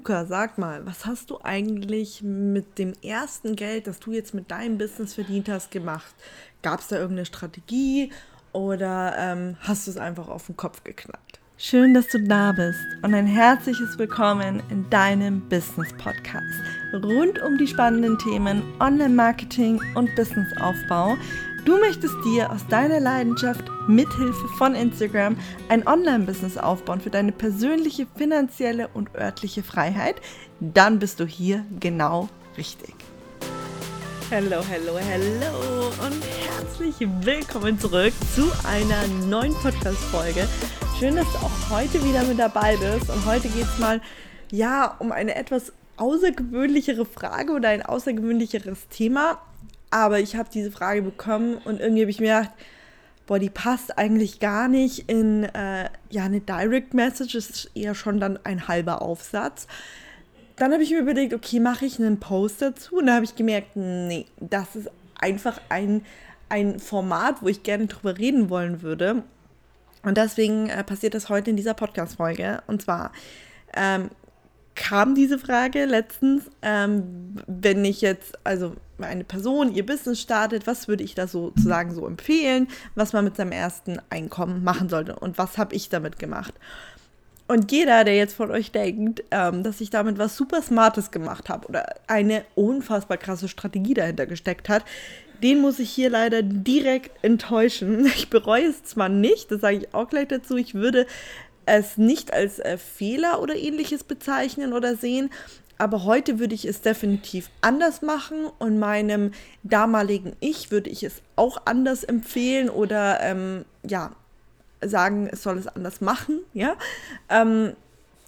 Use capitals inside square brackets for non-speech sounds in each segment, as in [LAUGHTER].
Luca, sag mal, was hast du eigentlich mit dem ersten Geld, das du jetzt mit deinem Business verdient hast, gemacht? Gab es da irgendeine Strategie oder ähm, hast du es einfach auf den Kopf geknallt? Schön, dass du da bist und ein herzliches Willkommen in deinem Business Podcast rund um die spannenden Themen Online-Marketing und Businessaufbau Du möchtest dir aus deiner Leidenschaft mithilfe von Instagram ein Online-Business aufbauen für deine persönliche, finanzielle und örtliche Freiheit? Dann bist du hier genau richtig. Hallo, hallo, hallo und herzlich willkommen zurück zu einer neuen Podcast-Folge. Schön, dass du auch heute wieder mit dabei bist und heute geht es mal ja um eine etwas außergewöhnlichere Frage oder ein außergewöhnlicheres Thema aber ich habe diese Frage bekommen und irgendwie habe ich mir gedacht, boah, die passt eigentlich gar nicht in äh, ja, eine Direct Message, ist eher schon dann ein halber Aufsatz. Dann habe ich mir überlegt, okay, mache ich einen Post dazu? Und da habe ich gemerkt, nee, das ist einfach ein, ein Format, wo ich gerne drüber reden wollen würde. Und deswegen äh, passiert das heute in dieser Podcast-Folge. Und zwar ähm, kam diese Frage letztens, ähm, wenn ich jetzt, also eine Person ihr Business startet, was würde ich da sozusagen so empfehlen, was man mit seinem ersten Einkommen machen sollte und was habe ich damit gemacht. Und jeder, der jetzt von euch denkt, ähm, dass ich damit was super Smartes gemacht habe oder eine unfassbar krasse Strategie dahinter gesteckt hat, den muss ich hier leider direkt enttäuschen. [LAUGHS] Ich bereue es zwar nicht, das sage ich auch gleich dazu, ich würde es nicht als äh, Fehler oder ähnliches bezeichnen oder sehen, aber heute würde ich es definitiv anders machen und meinem damaligen Ich würde ich es auch anders empfehlen oder ähm, ja, sagen, es soll es anders machen, ja. Ähm,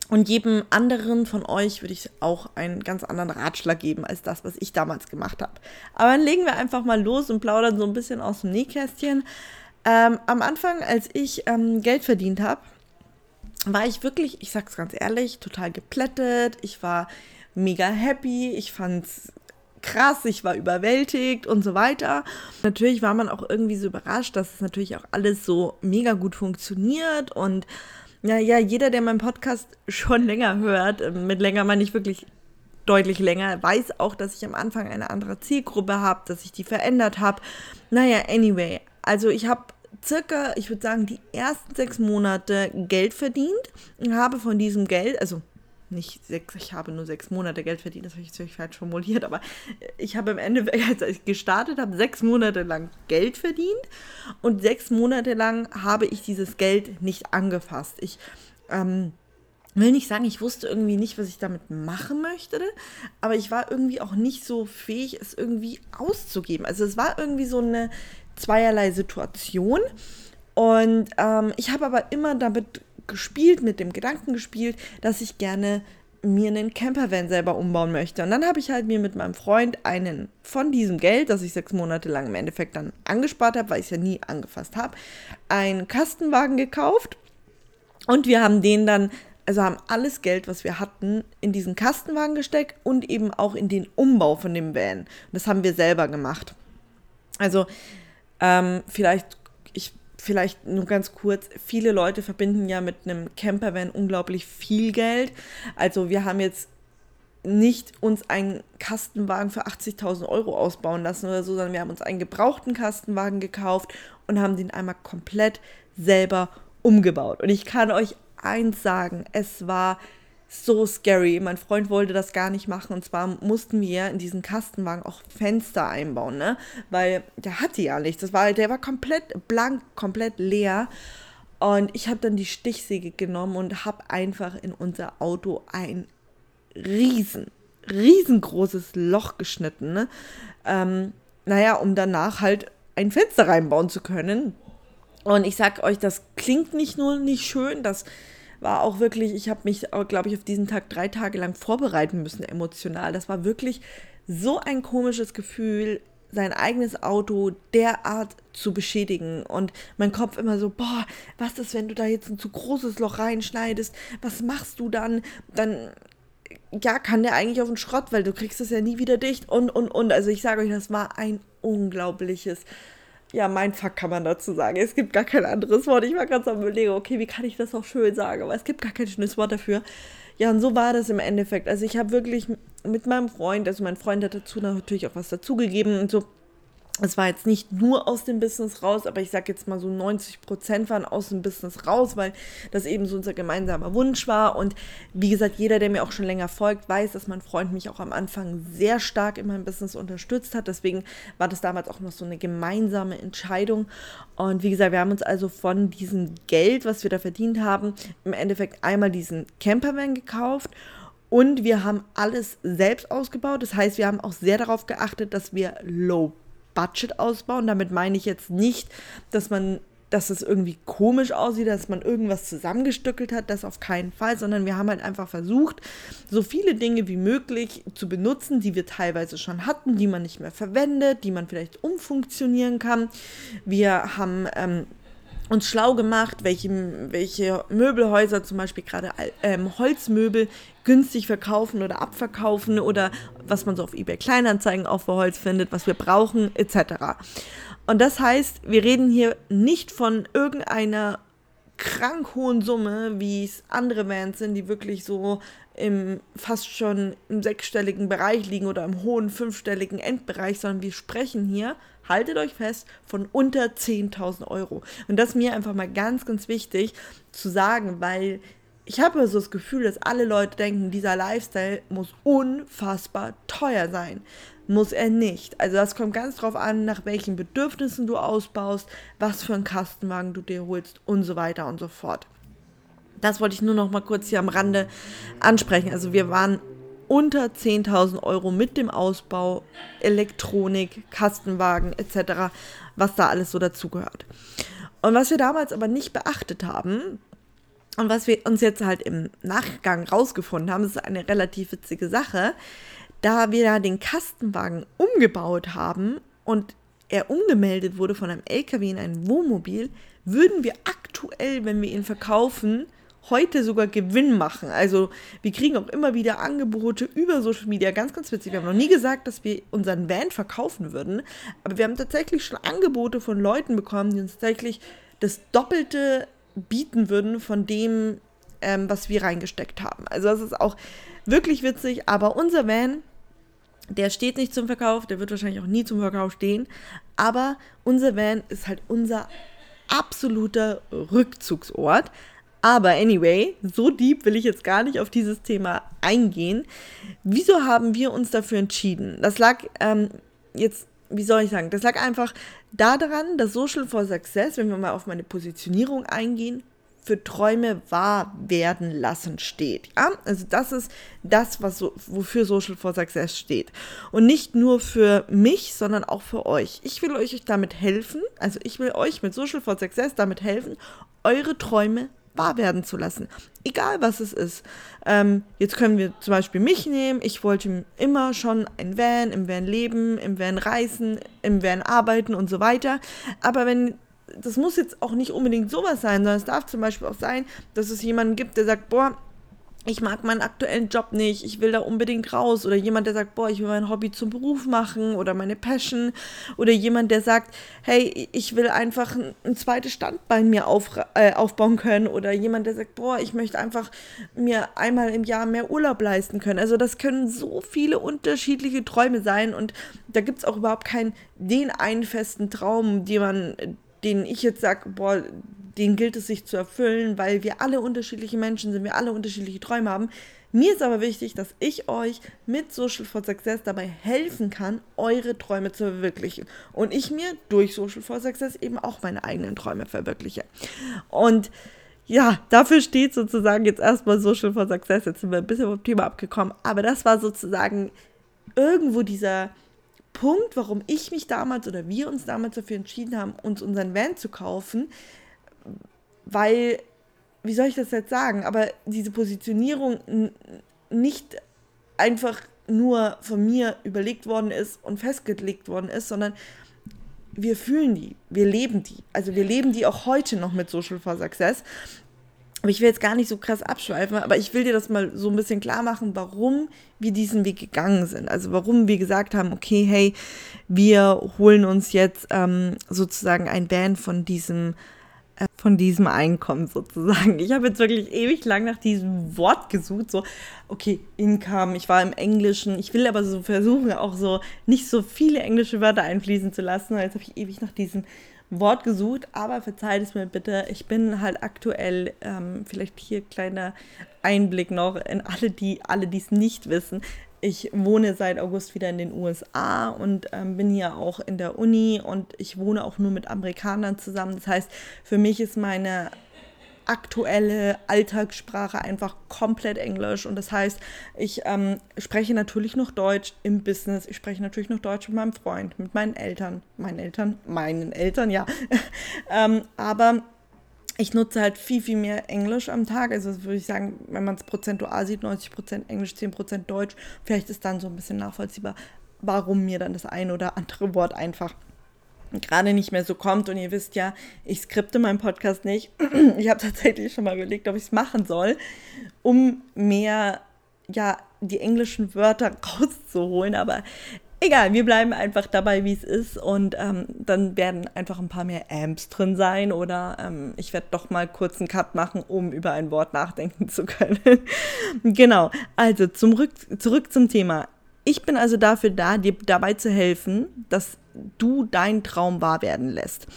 und jedem anderen von euch würde ich auch einen ganz anderen Ratschlag geben als das, was ich damals gemacht habe. Aber dann legen wir einfach mal los und plaudern so ein bisschen aus dem Nähkästchen. Ähm, am Anfang, als ich ähm, Geld verdient habe, war ich wirklich, ich sag's ganz ehrlich, total geplättet. Ich war mega happy, ich fand's krass, ich war überwältigt und so weiter. Natürlich war man auch irgendwie so überrascht, dass es natürlich auch alles so mega gut funktioniert und ja, ja, jeder, der meinen Podcast [LAUGHS] schon länger hört, ähm, mit länger meine ich wirklich deutlich länger, weiß auch, dass ich am Anfang eine andere Zielgruppe habe, dass ich die verändert habe. Naja, anyway, also ich habe circa, ich würde sagen, die ersten sechs Monate Geld verdient und habe von diesem Geld, also nicht sechs, ich habe nur sechs Monate Geld verdient, das habe ich natürlich falsch formuliert, aber ich habe im Endeffekt, [LAUGHS] als ich gestartet habe, sechs Monate lang Geld verdient und sechs Monate lang habe ich dieses Geld nicht angefasst. Ich ähm, will nicht sagen, ich wusste irgendwie nicht, was ich damit machen möchte, aber ich war irgendwie auch nicht so fähig, es irgendwie auszugeben. Also es war irgendwie so eine zweierlei Situation. Und ähm, ich habe aber immer damit gespielt, mit dem Gedanken gespielt, dass ich gerne mir einen Campervan selber umbauen möchte. Und dann habe ich halt mir mit meinem Freund einen von diesem Geld, das ich sechs Monate lang im Endeffekt dann angespart habe, weil ich es ja nie angefasst habe, einen Kastenwagen gekauft. Und wir haben den dann, also haben alles Geld, was wir hatten, in diesen Kastenwagen gesteckt und eben auch in den Umbau von dem Van. Das haben wir selber gemacht. Also ähm, vielleicht vielleicht nur ganz kurz, viele Leute verbinden ja mit einem Campervan unglaublich viel Geld. Also wir haben jetzt nicht uns einen Kastenwagen für 80.000 Euro ausbauen lassen oder so, sondern wir haben uns einen gebrauchten Kastenwagen gekauft und haben den einmal komplett selber umgebaut. Und ich kann euch eins sagen, es war so scary. Mein Freund wollte das gar nicht machen. Und zwar mussten wir in diesen Kastenwagen auch Fenster einbauen, ne? Weil der hatte ja nichts. Das war, der war komplett blank, komplett leer. Und ich habe dann die Stichsäge genommen und habe einfach in unser Auto ein riesen, riesengroßes Loch geschnitten. Ne? Ähm, naja, um danach halt ein Fenster reinbauen zu können. Und ich sag euch, das klingt nicht nur nicht schön, das war auch wirklich, ich habe mich, glaube ich, auf diesen Tag drei Tage lang vorbereiten müssen, emotional. Das war wirklich so ein komisches Gefühl, sein eigenes Auto derart zu beschädigen und mein Kopf immer so, boah, was ist, wenn du da jetzt ein zu großes Loch reinschneidest? Was machst du dann? Dann ja, kann der eigentlich auf den Schrott, weil du kriegst es ja nie wieder dicht und und und. Also ich sage euch, das war ein unglaubliches ja, mein Fuck kann man dazu sagen. Es gibt gar kein anderes Wort. Ich war ganz am überlegen, okay, wie kann ich das auch schön sagen, aber es gibt gar kein schönes Wort dafür. ja, und so war das im Endeffekt. Also ich habe wirklich mit meinem Freund, also mein Freund hat dazu natürlich auch was dazugegeben und so es war jetzt nicht nur aus dem Business raus, aber ich sage jetzt mal so 90 Prozent waren aus dem Business raus, weil das eben so unser gemeinsamer Wunsch war. Und wie gesagt, jeder, der mir auch schon länger folgt, weiß, dass mein Freund mich auch am Anfang sehr stark in meinem Business unterstützt hat. Deswegen war das damals auch noch so eine gemeinsame Entscheidung. Und wie gesagt, wir haben uns also von diesem Geld, was wir da verdient haben, im Endeffekt einmal diesen Campervan gekauft. Und wir haben alles selbst ausgebaut. Das heißt, wir haben auch sehr darauf geachtet, dass wir low Budget ausbauen. Damit meine ich jetzt nicht, dass man dass es irgendwie komisch aussieht, dass man irgendwas zusammengestückelt hat, das auf keinen Fall, sondern wir haben halt einfach versucht, so viele Dinge wie möglich zu benutzen, die wir teilweise schon hatten, die man nicht mehr verwendet, die man vielleicht umfunktionieren kann. Wir haben ähm, uns schlau gemacht, welche, welche Möbelhäuser zum Beispiel gerade ähm, Holzmöbel günstig verkaufen oder abverkaufen oder was man so auf eBay Kleinanzeigen auch für Holz findet, was wir brauchen etc. Und das heißt, wir reden hier nicht von irgendeiner krank hohen Summe, wie es andere Bands sind, die wirklich so im fast schon im sechsstelligen Bereich liegen oder im hohen fünfstelligen Endbereich, sondern wir sprechen hier, haltet euch fest, von unter 10.000 Euro. Und das ist mir einfach mal ganz, ganz wichtig zu sagen, weil ich habe so das Gefühl, dass alle Leute denken, dieser Lifestyle muss unfassbar teuer sein. Muss er nicht. Also das kommt ganz drauf an, nach welchen Bedürfnissen du ausbaust, was für einen Kastenwagen du dir holst und so weiter und so fort. Das wollte ich nur noch mal kurz hier am Rande ansprechen. Also wir waren unter 10.000 Euro mit dem Ausbau, Elektronik, Kastenwagen etc., was da alles so dazugehört. Und was wir damals aber nicht beachtet haben, und was wir uns jetzt halt im Nachgang rausgefunden haben, ist eine relativ witzige Sache, da wir da den Kastenwagen umgebaut haben und er umgemeldet wurde von einem LKW in ein Wohnmobil, würden wir aktuell, wenn wir ihn verkaufen, heute sogar Gewinn machen. Also wir kriegen auch immer wieder Angebote über Social Media. Ganz, ganz witzig. Wir haben noch nie gesagt, dass wir unseren Van verkaufen würden. Aber wir haben tatsächlich schon Angebote von Leuten bekommen, die uns tatsächlich das Doppelte bieten würden von dem, ähm, was wir reingesteckt haben. Also das ist auch wirklich witzig. Aber unser Van, der steht nicht zum Verkauf. Der wird wahrscheinlich auch nie zum Verkauf stehen. Aber unser Van ist halt unser absoluter Rückzugsort. Aber anyway, so deep will ich jetzt gar nicht auf dieses Thema eingehen. Wieso haben wir uns dafür entschieden? Das lag ähm, jetzt, wie soll ich sagen, das lag einfach daran, dass Social for Success, wenn wir mal auf meine Positionierung eingehen, für Träume wahr werden lassen steht. Ja? Also das ist das, was so, wofür Social for Success steht. Und nicht nur für mich, sondern auch für euch. Ich will euch damit helfen, also ich will euch mit Social for Success damit helfen, eure Träume wahr werden zu lassen. Egal was es ist. Ähm, jetzt können wir zum Beispiel mich nehmen. Ich wollte immer schon ein Van, im Van leben, im Van reisen, im Van arbeiten und so weiter. Aber wenn das muss jetzt auch nicht unbedingt sowas sein, sondern es darf zum Beispiel auch sein, dass es jemanden gibt, der sagt, boah, ich mag meinen aktuellen Job nicht, ich will da unbedingt raus. Oder jemand, der sagt, boah, ich will mein Hobby zum Beruf machen oder meine Passion. Oder jemand, der sagt, hey, ich will einfach ein, zweites Standbein mir auf, äh, aufbauen können. Oder jemand, der sagt, boah, ich möchte einfach mir einmal im Jahr mehr Urlaub leisten können. Also das können so viele unterschiedliche Träume sein. Und da gibt es auch überhaupt keinen, den einen festen Traum, den man, den ich jetzt sage, boah, den gilt es sich zu erfüllen, weil wir alle unterschiedliche Menschen sind, wir alle unterschiedliche Träume haben. Mir ist aber wichtig, dass ich euch mit Social for Success dabei helfen kann, eure Träume zu verwirklichen. Und ich mir durch Social for Success eben auch meine eigenen Träume verwirkliche. Und ja, dafür steht sozusagen jetzt erstmal Social for Success. Jetzt sind wir ein bisschen vom Thema abgekommen. Aber das war sozusagen irgendwo dieser Punkt, warum ich mich damals oder wir uns damals dafür entschieden haben, uns unseren Van zu kaufen, weil, wie soll ich das jetzt sagen, aber diese Positionierung nicht einfach nur von mir überlegt worden ist und festgelegt worden ist, sondern wir fühlen die, wir leben die. Also wir leben die auch heute noch mit Social for Success. Aber ich will jetzt gar nicht so krass abschweifen, aber ich will dir das mal so ein bisschen klar machen, warum wir diesen Weg gegangen sind. Also warum wir gesagt haben, okay, hey, wir holen uns jetzt ähm, sozusagen ein Band von diesem von diesem Einkommen sozusagen. Ich habe jetzt wirklich ewig lang nach diesem Wort gesucht, so, okay, Income, ich war im Englischen, ich will aber so versuchen, auch so nicht so viele englische Wörter einfließen zu lassen, jetzt habe ich ewig nach diesem Wort gesucht, aber verzeiht es mir bitte, ich bin halt aktuell, ähm, vielleicht hier kleiner Einblick noch in alle, die alle dies nicht wissen. Ich wohne seit August wieder in den USA und ähm, bin hier auch in der Uni und ich wohne auch nur mit Amerikanern zusammen. Das heißt, für mich ist meine aktuelle Alltagssprache einfach komplett Englisch. Und das heißt, ich ähm, spreche natürlich noch Deutsch im Business. Ich spreche natürlich noch Deutsch mit meinem Freund, mit meinen Eltern, meinen Eltern, meinen Eltern, ja. [LAUGHS] ähm, aber ich nutze halt viel, viel mehr Englisch am Tag. Also würde ich sagen, wenn man es prozentual sieht, 90% Englisch, 10% Deutsch. Vielleicht ist dann so ein bisschen nachvollziehbar, warum mir dann das eine oder andere Wort einfach gerade nicht mehr so kommt. Und ihr wisst ja, ich skripte meinen Podcast nicht. [CLEARS THROAT] Ich habe tatsächlich schon mal überlegt, ob ich es machen soll, um mehr, ja, die englischen Wörter [LAUGHS] rauszuholen. Aber egal, wir bleiben einfach dabei, wie es ist. Und ähm, dann werden einfach ein paar mehr Amps drin sein. Oder ähm, ich werde doch mal kurz einen Cut machen, um über ein Wort nachdenken [LAUGHS] zu können. genau, also zurück, zurück zum Thema. Ich bin also dafür da, dir dabei zu helfen, dass du deinen Traum wahr werden lässt.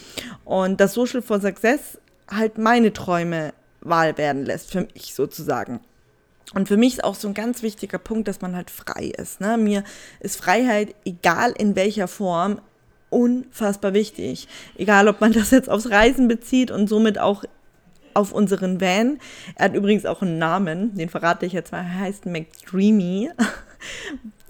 Und das Social for Success halt meine Träume wahr werden lässt, für mich sozusagen. Und für mich ist auch so ein ganz wichtiger Punkt, dass man halt frei ist. Ne? Mir ist Freiheit, egal in welcher Form, unfassbar wichtig. Egal, ob man das jetzt aufs Reisen bezieht und somit auch auf unseren Van. Er hat übrigens auch einen Namen, den verrate ich jetzt mal. Er heißt McDreamy. [LAUGHS]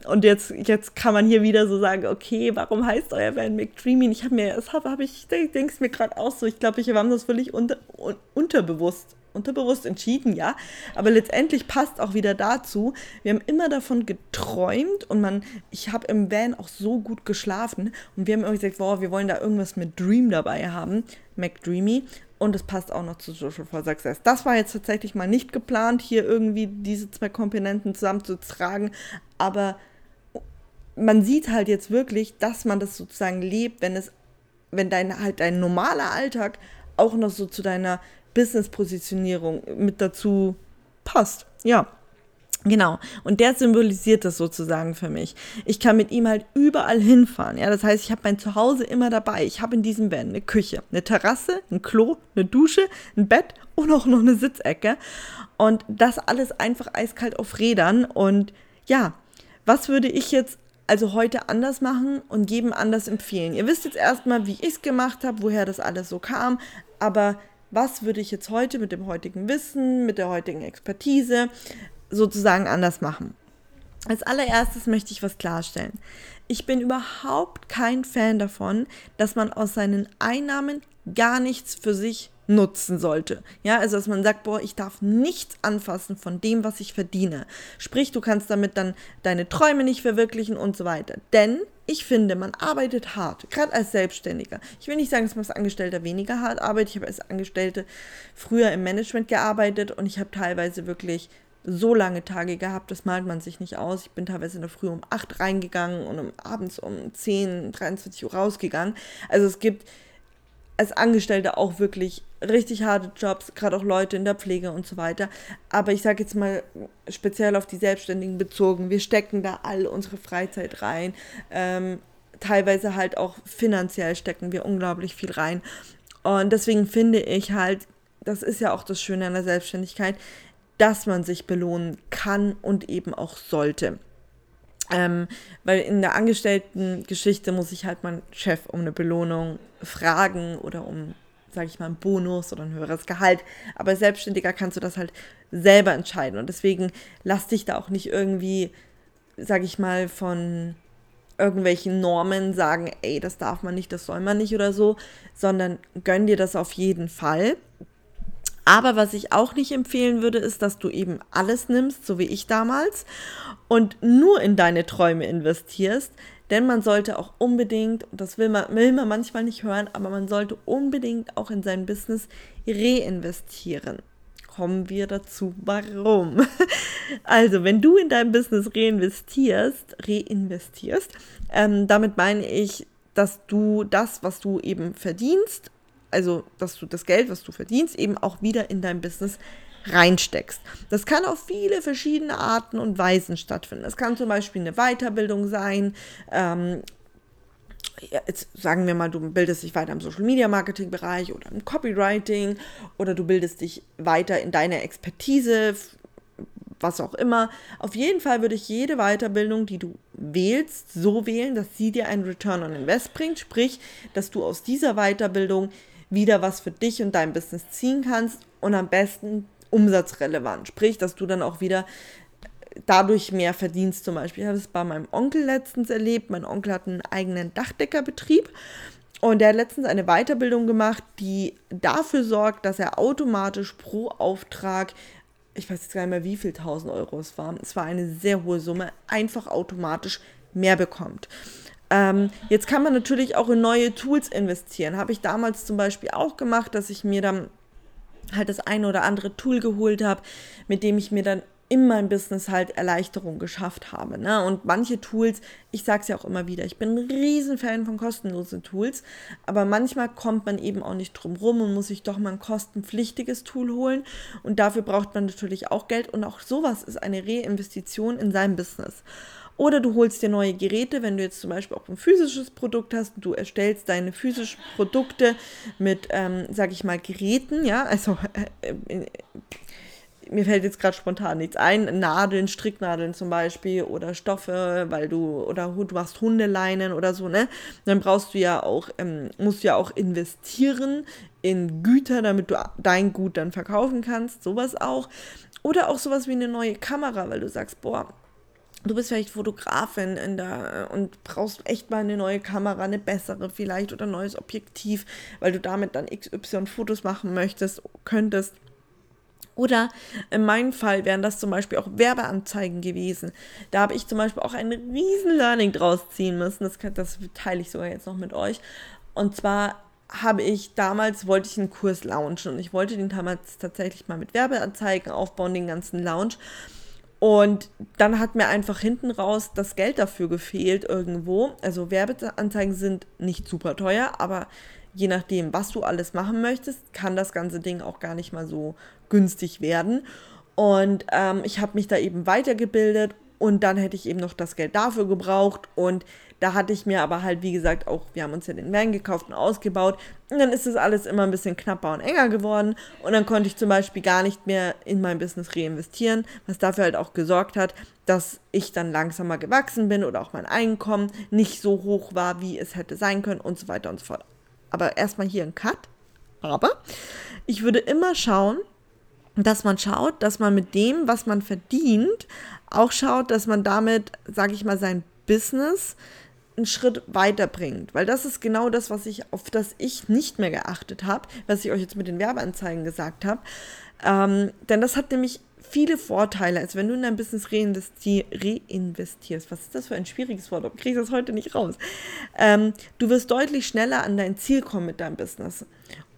Und jetzt, jetzt kann man hier wieder so sagen, okay, warum heißt euer Van McDreamy? Ich habe mir, das habe hab ich, denke es mir gerade auch so. Ich glaube, wir haben das völlig unter, un, unterbewusst, unterbewusst entschieden, ja. Aber letztendlich passt auch wieder dazu. Wir haben immer davon geträumt und man, ich habe im Van auch so gut geschlafen und wir haben immer gesagt, wow, wir wollen da irgendwas mit Dream dabei haben, McDreamy. Und es passt auch noch zu Social for Success. Das war jetzt tatsächlich mal nicht geplant, hier irgendwie diese zwei Komponenten zusammenzutragen. Aber man sieht halt jetzt wirklich, dass man das sozusagen lebt, wenn es, wenn dein halt dein normaler Alltag auch noch so zu deiner Business-Positionierung mit dazu passt. Ja. Genau. Und der symbolisiert das sozusagen für mich. Ich kann mit ihm halt überall hinfahren. Ja, das heißt, ich habe mein Zuhause immer dabei. Ich habe in diesem Van eine Küche, eine Terrasse, ein Klo, eine Dusche, ein Bett und auch noch eine Sitzecke. Und das alles einfach eiskalt auf Rädern. Und ja, was würde ich jetzt also heute anders machen und jedem anders empfehlen. Ihr wisst jetzt erstmal, wie ich es gemacht habe, woher das alles so kam, aber was würde ich jetzt heute mit dem heutigen Wissen, mit der heutigen Expertise sozusagen anders machen? Als allererstes möchte ich was klarstellen. Ich bin überhaupt kein Fan davon, dass man aus seinen Einnahmen gar nichts für sich nutzen sollte. Ja, also dass man sagt, boah, ich darf nichts anfassen von dem, was ich verdiene. Sprich, du kannst damit dann deine Träume nicht verwirklichen und so weiter. Denn ich finde, man arbeitet hart, gerade als Selbstständiger. Ich will nicht sagen, dass man als Angestellter weniger hart arbeitet. Ich habe als Angestellte früher im Management gearbeitet und ich habe teilweise wirklich so lange Tage gehabt, das malt man sich nicht aus. Ich bin teilweise in der Früh um 8 reingegangen und um, abends um 10, 23 Uhr rausgegangen. Also es gibt als Angestellte auch wirklich richtig harte Jobs, gerade auch Leute in der Pflege und so weiter. Aber ich sage jetzt mal speziell auf die Selbstständigen bezogen, wir stecken da all unsere Freizeit rein. Ähm, teilweise halt auch finanziell stecken wir unglaublich viel rein. Und deswegen finde ich halt, das ist ja auch das Schöne an der Selbstständigkeit, dass man sich belohnen kann und eben auch sollte. Ähm, weil in der Angestellten-Geschichte muss ich halt meinen Chef um eine Belohnung fragen oder um, sage ich mal, einen Bonus oder ein höheres Gehalt. Aber als Selbstständiger kannst du das halt selber entscheiden. Und deswegen lass dich da auch nicht irgendwie, sage ich mal, von irgendwelchen Normen sagen, ey, das darf man nicht, das soll man nicht oder so, sondern gönn dir das auf jeden Fall. Aber was ich auch nicht empfehlen würde, ist, dass du eben alles nimmst, so wie ich damals, und nur in deine Träume investierst. Denn man sollte auch unbedingt, und das will man, will man manchmal nicht hören, aber man sollte unbedingt auch in sein Business reinvestieren. Kommen wir dazu, warum? [LAUGHS] Also, wenn du in dein Business reinvestierst, reinvestierst, ähm, damit meine ich, dass du das, was du eben verdienst, also dass du das Geld, was du verdienst, eben auch wieder in dein Business reinsteckst. Das kann auf viele verschiedene Arten und Weisen stattfinden. Das kann zum Beispiel eine Weiterbildung sein. Ähm, jetzt sagen wir mal, du bildest dich weiter im Social Media Marketing Bereich oder im Copywriting oder du bildest dich weiter in deiner Expertise, was auch immer. Auf jeden Fall würde ich jede Weiterbildung, die du wählst, so wählen, dass sie dir einen Return on Invest bringt, sprich, dass du aus dieser Weiterbildung wieder was für dich und dein Business ziehen kannst und am besten umsatzrelevant. Sprich, dass du dann auch wieder dadurch mehr verdienst zum Beispiel. Ich habe es bei meinem Onkel letztens erlebt. Mein Onkel hat einen eigenen Dachdeckerbetrieb und der hat letztens eine Weiterbildung gemacht, die dafür sorgt, dass er automatisch pro Auftrag, ich weiß jetzt gar nicht mehr, wie viel 1000 Euro es waren, es war eine sehr hohe Summe, einfach automatisch mehr bekommt. Ähm, jetzt kann man natürlich auch in neue Tools investieren. Habe ich damals zum Beispiel auch gemacht, dass ich mir dann halt das eine oder andere Tool geholt habe, mit dem ich mir dann in meinem Business halt Erleichterung geschafft habe. Ne? Und manche Tools, ich sage es ja auch immer wieder, ich bin ein Riesenfan von kostenlosen Tools, aber manchmal kommt man eben auch nicht drum rum und muss sich doch mal ein kostenpflichtiges Tool holen. Und dafür braucht man natürlich auch Geld. Und auch sowas ist eine Reinvestition in sein Business. Oder du holst dir neue Geräte, wenn du jetzt zum Beispiel auch ein physisches Produkt hast, du erstellst deine physischen Produkte mit, ähm, sag ich mal, Geräten, ja, also äh, äh, mir fällt jetzt gerade spontan nichts ein, Nadeln, Stricknadeln zum Beispiel oder Stoffe, weil du, oder du machst Hundeleinen oder so, ne? Dann brauchst du ja auch, ähm, musst du ja auch investieren in Güter, damit du dein Gut dann verkaufen kannst, sowas auch. Oder auch sowas wie eine neue Kamera, weil du sagst, boah, du bist vielleicht Fotografin in der, und brauchst echt mal eine neue Kamera, eine bessere vielleicht oder ein neues Objektiv, weil du damit dann XY Fotos machen möchtest, könntest. Oder in meinem Fall wären das zum Beispiel auch Werbeanzeigen gewesen. Da habe ich zum Beispiel auch ein riesen Learning draus ziehen müssen. Das, das teile ich sogar jetzt noch mit euch. Und zwar habe ich damals, wollte ich einen Kurs launchen und ich wollte den damals tatsächlich mal mit Werbeanzeigen aufbauen, den ganzen Launch. Und dann hat mir einfach hinten raus das Geld dafür gefehlt irgendwo. Also Werbeanzeigen sind nicht super teuer, aber je nachdem, was du alles machen möchtest, kann das ganze Ding auch gar nicht mal so günstig werden. Und ähm, ich habe mich da eben weitergebildet und dann hätte ich eben noch das Geld dafür gebraucht und da hatte ich mir aber halt, wie gesagt, auch, wir haben uns ja den Van gekauft und ausgebaut. Und dann ist das alles immer ein bisschen knapper und enger geworden. Und dann konnte ich zum Beispiel gar nicht mehr in mein Business reinvestieren, was dafür halt auch gesorgt hat, dass ich dann langsamer gewachsen bin oder auch mein Einkommen nicht so hoch war, wie es hätte sein können und so weiter und so fort. Aber erstmal hier ein Cut. Aber ich würde immer schauen, dass man schaut, dass man mit dem, was man verdient, auch schaut, dass man damit, sage ich mal, sein Business einen Schritt weiterbringt. Weil das ist genau das, was ich, auf das ich nicht mehr geachtet habe, was ich euch jetzt mit den Werbeanzeigen gesagt habe. Ähm, denn das hat nämlich viele Vorteile, als wenn du in dein Business reinvesti reinvestierst. Was ist das für ein schwieriges Wort? Ich kriege das heute nicht raus. Ähm, du wirst deutlich schneller an dein Ziel kommen mit deinem Business.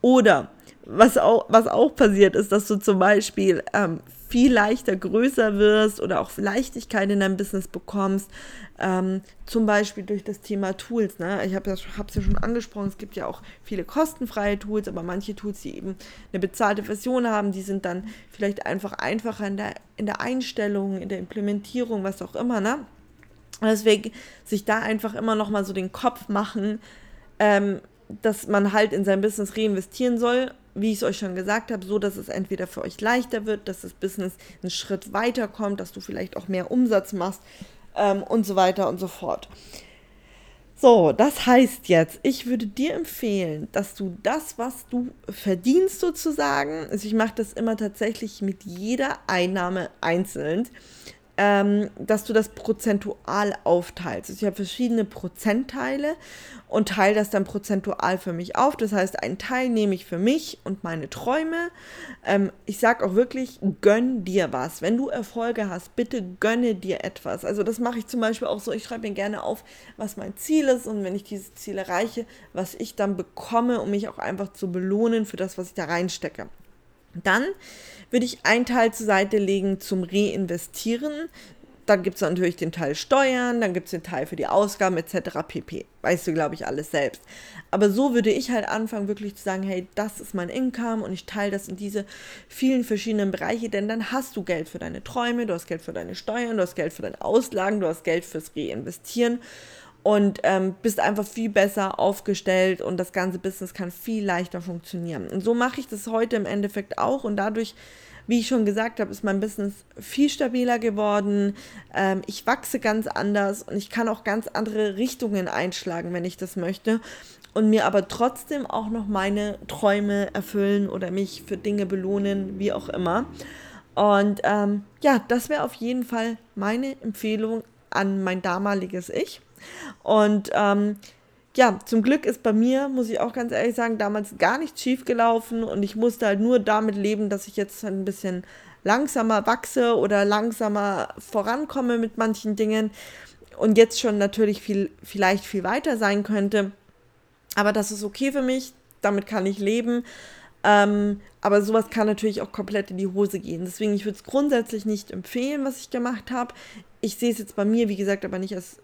Oder was auch, was auch passiert ist, dass du zum Beispiel ähm, viel leichter größer wirst oder auch Leichtigkeit in deinem Business bekommst. Ähm, zum Beispiel durch das Thema Tools. Ne? Ich habe es ja schon angesprochen, es gibt ja auch viele kostenfreie Tools, aber manche Tools, die eben eine bezahlte Version haben, die sind dann vielleicht einfach einfacher in der, in der Einstellung, in der Implementierung, was auch immer. Ne? Deswegen sich da einfach immer noch mal so den Kopf machen, ähm, dass man halt in sein Business reinvestieren soll wie ich es euch schon gesagt habe, so dass es entweder für euch leichter wird, dass das Business einen Schritt weiter kommt, dass du vielleicht auch mehr Umsatz machst ähm, und so weiter und so fort. So, das heißt jetzt, ich würde dir empfehlen, dass du das, was du verdienst sozusagen, also ich mache das immer tatsächlich mit jeder Einnahme einzeln, ähm, dass du das prozentual aufteilst. Also ich habe verschiedene Prozentteile und teile das dann prozentual für mich auf. Das heißt, einen Teil nehme ich für mich und meine Träume. Ähm, ich sage auch wirklich, gönn dir was. Wenn du Erfolge hast, bitte gönne dir etwas. Also das mache ich zum Beispiel auch so. Ich schreibe mir gerne auf, was mein Ziel ist und wenn ich dieses Ziel erreiche, was ich dann bekomme, um mich auch einfach zu belohnen für das, was ich da reinstecke. Dann würde ich einen Teil zur Seite legen zum Reinvestieren. dann gibt es natürlich den Teil Steuern, dann gibt es den Teil für die Ausgaben etc. pp. Weißt du, glaube ich, alles selbst. Aber so würde ich halt anfangen, wirklich zu sagen, hey, das ist mein Income und ich teile das in diese vielen verschiedenen Bereiche, denn dann hast du Geld für deine Träume, du hast Geld für deine Steuern, du hast Geld für deine Auslagen, du hast Geld fürs Reinvestieren und ähm, bist einfach viel besser aufgestellt und das ganze Business kann viel leichter funktionieren. Und so mache ich das heute im Endeffekt auch und dadurch wie ich schon gesagt habe, ist mein Business viel stabiler geworden. Ähm, ich wachse ganz anders und ich kann auch ganz andere Richtungen einschlagen, wenn ich das möchte. Und mir aber trotzdem auch noch meine Träume erfüllen oder mich für Dinge belohnen, wie auch immer. Und ähm, ja, das wäre auf jeden Fall meine Empfehlung an mein damaliges Ich. Und ähm, ja, zum Glück ist bei mir, muss ich auch ganz ehrlich sagen, damals gar nichts schief gelaufen und ich musste halt nur damit leben, dass ich jetzt ein bisschen langsamer wachse oder langsamer vorankomme mit manchen Dingen und jetzt schon natürlich viel, vielleicht viel weiter sein könnte. Aber das ist okay für mich, damit kann ich leben. Ähm, aber sowas kann natürlich auch komplett in die Hose gehen. Deswegen, ich würde es grundsätzlich nicht empfehlen, was ich gemacht habe. Ich sehe es jetzt bei mir, wie gesagt, aber nicht als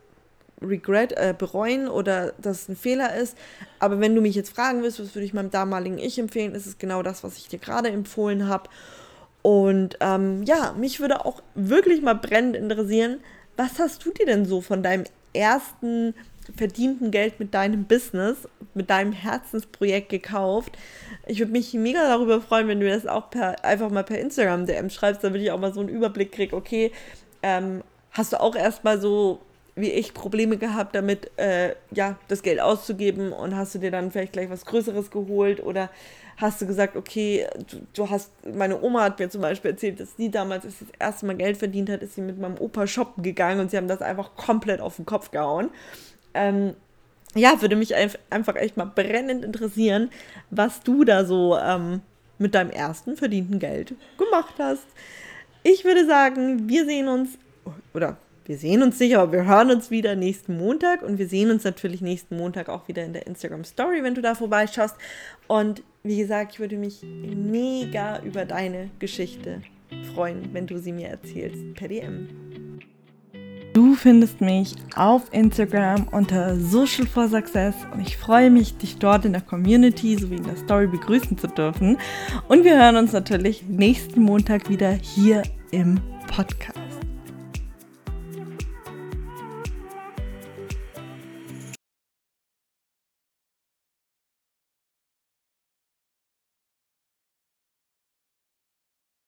Regret, äh, bereuen oder dass es ein Fehler ist. Aber wenn du mich jetzt fragen willst, was würde ich meinem damaligen Ich empfehlen, ist es genau das, was ich dir gerade empfohlen habe. Und ähm, ja, mich würde auch wirklich mal brennend interessieren, was hast du dir denn so von deinem ersten verdienten Geld mit deinem Business, mit deinem Herzensprojekt gekauft? Ich würde mich mega darüber freuen, wenn du das auch per, einfach mal per Instagram DM schreibst, damit ich auch mal so einen Überblick kriege, okay, ähm, hast du auch erstmal so wie ich Probleme gehabt damit, äh, ja, das Geld auszugeben und hast du dir dann vielleicht gleich was Größeres geholt oder hast du gesagt, okay, du, du hast, meine Oma hat mir zum Beispiel erzählt, dass sie damals, als sie das erste Mal Geld verdient hat, ist sie mit meinem Opa shoppen gegangen und sie haben das einfach komplett auf den Kopf gehauen. Ähm, ja, würde mich einfach echt mal brennend interessieren, was du da so ähm, mit deinem ersten verdienten Geld gemacht hast. Ich würde sagen, wir sehen uns, oder wir sehen uns nicht, aber wir hören uns wieder nächsten Montag und wir sehen uns natürlich nächsten Montag auch wieder in der Instagram Story, wenn du da vorbeischaust. Und wie gesagt, ich würde mich mega über deine Geschichte freuen, wenn du sie mir erzählst per DM. Du findest mich auf Instagram unter Social for Success und ich freue mich, dich dort in der Community sowie in der Story begrüßen zu dürfen. Und wir hören uns natürlich nächsten Montag wieder hier im Podcast.